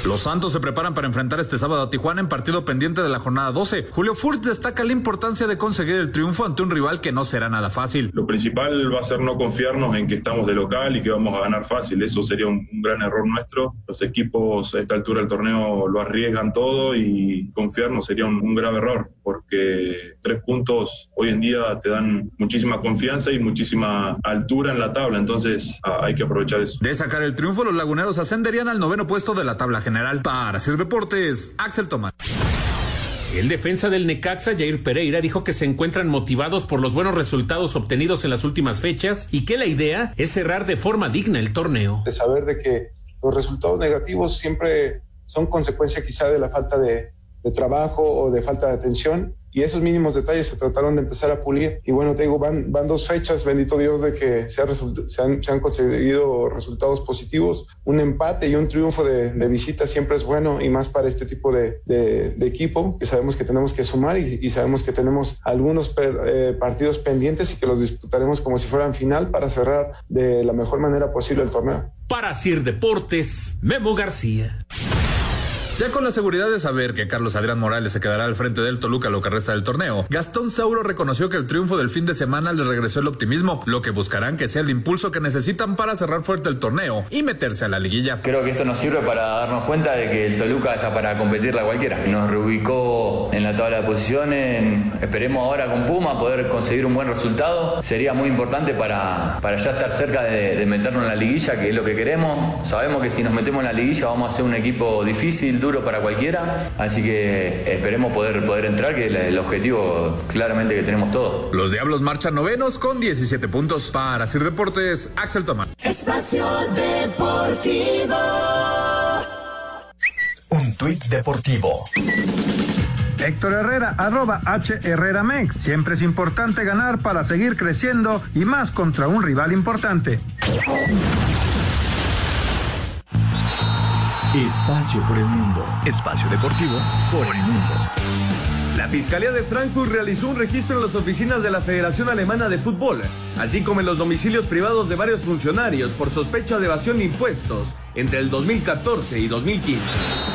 Los Santos se preparan para enfrentar este sábado a Tijuana en partido pendiente de la jornada 12. Julio Furt destaca la importancia de conseguir el triunfo ante un rival que no será nada fácil. Lo principal va a ser no confiarnos en que estamos de local y que vamos a ganar fácil. Eso sería un, gran error nuestro. Los equipos a esta altura del torneo lo arriesgan todo y confiarnos sería un, grave error porque tres puntos hoy en día te dan muchísima confianza y muchísima altura en la tabla. Entonces hay que aprovechar eso. De sacar el triunfo, los laguneros ascenderían al noveno puesto de la tabla general general para hacer deportes, Axel Tomás. El defensa del Necaxa, Jair Pereira, dijo que se encuentran motivados por los buenos resultados obtenidos en las últimas fechas y que la idea es cerrar de forma digna el torneo. De saber de que los resultados negativos siempre son consecuencia quizá de la falta de, de trabajo o de falta de atención y esos mínimos detalles se trataron de empezar a pulir. Y bueno, te digo, van, van dos fechas, bendito Dios, de que se, se, han, se han, conseguido resultados positivos. Un empate y un triunfo de, de, visita siempre es bueno y más para este tipo de, de, de equipo que sabemos que tenemos que sumar y, y sabemos que tenemos algunos per, eh, partidos pendientes y que los disputaremos como si fueran final para cerrar de la mejor manera posible el torneo. Para Sir Deportes, Memo García. Ya con la seguridad de saber que Carlos Adrián Morales se quedará al frente del Toluca lo que resta del torneo, Gastón Sauro reconoció que el triunfo del fin de semana le regresó el optimismo, lo que buscarán que sea el impulso que necesitan para cerrar fuerte el torneo y meterse a la liguilla. Creo que esto nos sirve para darnos cuenta de que el Toluca está para competirla cualquiera. Nos reubicó en la tabla de posiciones, esperemos ahora con Puma poder conseguir un buen resultado. Sería muy importante para, para ya estar cerca de, meternos en la liguilla, que es lo que queremos. Sabemos que si nos metemos en la liguilla vamos a ser un equipo difícil, duro para cualquiera, así que esperemos poder, poder entrar, que el, el objetivo claramente que tenemos todos. Los Diablos marchan novenos con 17 puntos. Para Sir Deportes, Axel Tomás. Espacio Deportivo. Un tuit deportivo. Héctor Herrera, arroba H Herrera Mex. Siempre es importante ganar para seguir creciendo y más contra un rival importante. Espacio por el mundo. Espacio deportivo por el mundo. La Fiscalía de Frankfurt realizó un registro en las oficinas de la Federación Alemana de Fútbol, así como en los domicilios privados de varios funcionarios por sospecha de evasión de impuestos entre el 2014 y 2015.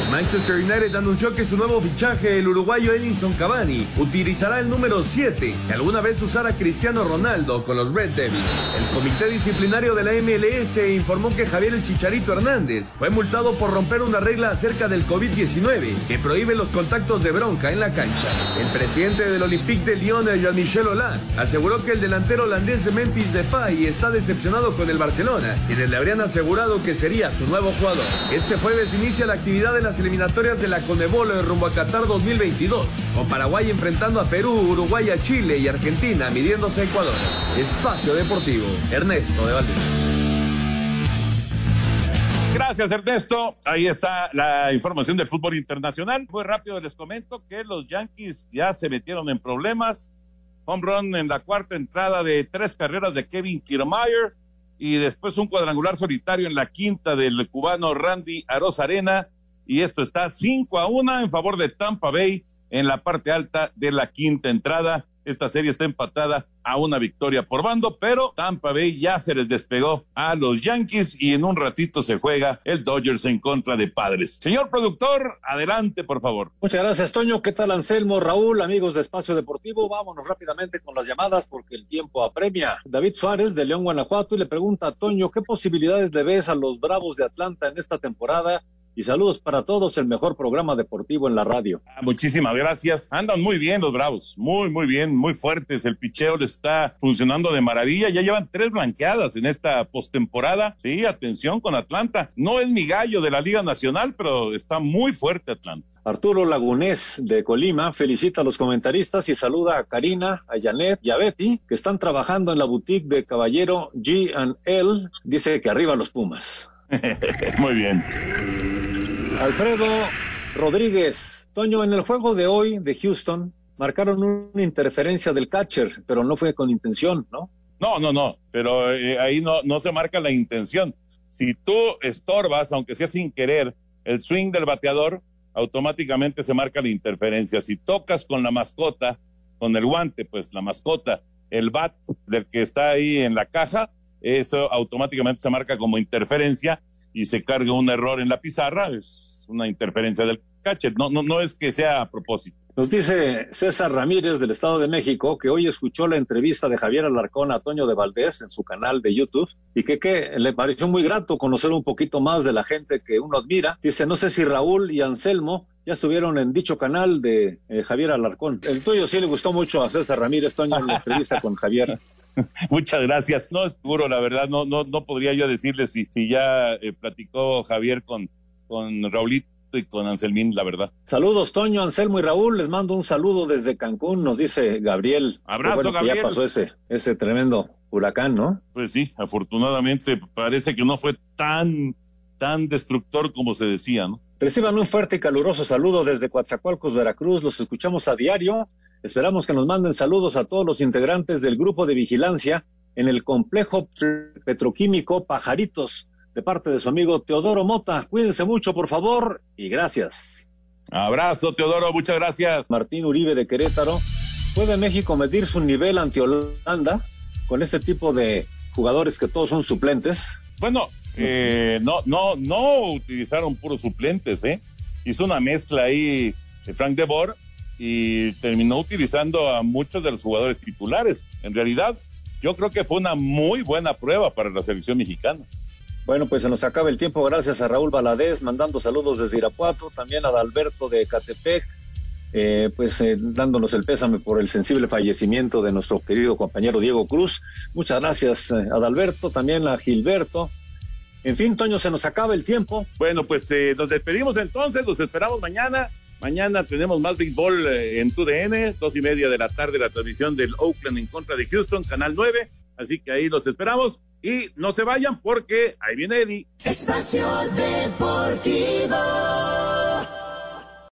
El Manchester United anunció que su nuevo fichaje, el uruguayo Edinson Cavani, utilizará el número 7 que alguna vez usara Cristiano Ronaldo con los Red Devils. El comité disciplinario de la MLS informó que Javier el Chicharito Hernández fue multado por romper una regla acerca del COVID-19 que prohíbe los contactos de bronca en la cancha. El presidente del Olympique de Lyon, Jean-Michel Hollande, aseguró que el delantero holandés de Memphis Depay está decepcionado con el Barcelona, quienes le habrían asegurado que sería su nuevo jugador. Este jueves inicia la actividad de las eliminatorias de la Conebol rumbo a Qatar 2022, con Paraguay enfrentando a Perú, Uruguay a Chile y Argentina midiéndose a Ecuador. Espacio Deportivo, Ernesto de Valdés. Gracias, Ernesto. Ahí está la información del fútbol internacional. Muy rápido les comento que los Yankees ya se metieron en problemas. Home run en la cuarta entrada de tres carreras de Kevin Kiermaier y después un cuadrangular solitario en la quinta del cubano Randy Arozarena. Y esto está 5 a 1 en favor de Tampa Bay en la parte alta de la quinta entrada. Esta serie está empatada a una victoria por bando, pero Tampa Bay ya se les despegó a los Yankees y en un ratito se juega el Dodgers en contra de Padres. Señor productor, adelante, por favor. Muchas gracias, Toño. ¿Qué tal, Anselmo, Raúl, amigos de Espacio Deportivo? Vámonos rápidamente con las llamadas porque el tiempo apremia. David Suárez de León, Guanajuato, y le pregunta a Toño, ¿qué posibilidades le ves a los Bravos de Atlanta en esta temporada? Y saludos para todos, el mejor programa deportivo en la radio. Ah, muchísimas gracias. Andan muy bien los Bravos, muy, muy bien, muy fuertes. El picheo les está funcionando de maravilla. Ya llevan tres blanqueadas en esta postemporada. Sí, atención con Atlanta. No es mi gallo de la Liga Nacional, pero está muy fuerte Atlanta. Arturo Lagunés de Colima felicita a los comentaristas y saluda a Karina, a Janet y a Betty, que están trabajando en la boutique de Caballero G&L. Dice que arriba los Pumas. Muy bien. Alfredo Rodríguez, Toño, en el juego de hoy de Houston marcaron una interferencia del catcher, pero no fue con intención, ¿no? No, no, no, pero eh, ahí no, no se marca la intención. Si tú estorbas, aunque sea sin querer, el swing del bateador, automáticamente se marca la interferencia. Si tocas con la mascota, con el guante, pues la mascota, el bat del que está ahí en la caja, eso automáticamente se marca como interferencia y se carga un error en la pizarra, es una interferencia del catcher, no, no, no es que sea a propósito. Nos dice César Ramírez del Estado de México que hoy escuchó la entrevista de Javier Alarcón a Toño de Valdés en su canal de YouTube y que, que le pareció muy grato conocer un poquito más de la gente que uno admira. Dice, no sé si Raúl y Anselmo ya estuvieron en dicho canal de eh, Javier Alarcón. El tuyo sí le gustó mucho a César Ramírez, Toño, en la entrevista con Javier. Muchas gracias. No es seguro, la verdad, no, no, no podría yo decirle si, si ya eh, platicó Javier con, con Raulito y con Anselmín, la verdad. Saludos, Toño, Anselmo y Raúl. Les mando un saludo desde Cancún, nos dice Gabriel. Abrazo, que Gabriel. Ya pasó ese, ese tremendo huracán, ¿no? Pues sí, afortunadamente parece que no fue tan, tan destructor como se decía, ¿no? Reciban un fuerte y caluroso saludo desde Coatzacoalcos, Veracruz. Los escuchamos a diario. Esperamos que nos manden saludos a todos los integrantes del grupo de vigilancia en el complejo petroquímico Pajaritos, de parte de su amigo Teodoro Mota. Cuídense mucho, por favor, y gracias. Abrazo, Teodoro, muchas gracias. Martín Uribe de Querétaro. ¿Puede México medir su nivel ante Holanda con este tipo de jugadores que todos son suplentes? Bueno, eh, no, no, no utilizaron puros suplentes, ¿eh? hizo una mezcla ahí de Frank de Boer y terminó utilizando a muchos de los jugadores titulares. En realidad, yo creo que fue una muy buena prueba para la selección mexicana. Bueno, pues se nos acaba el tiempo. Gracias a Raúl Valadez, mandando saludos desde Irapuato, también a Adalberto de Catepec, eh, pues eh, dándonos el pésame por el sensible fallecimiento de nuestro querido compañero Diego Cruz. Muchas gracias, eh, Adalberto, también a Gilberto. En fin, Toño, se nos acaba el tiempo. Bueno, pues nos despedimos entonces, los esperamos mañana. Mañana tenemos más béisbol en TUDN, dos y media de la tarde, la transmisión del Oakland en contra de Houston, Canal 9. Así que ahí los esperamos. Y no se vayan porque ahí viene Eddie. Espacio Deportivo.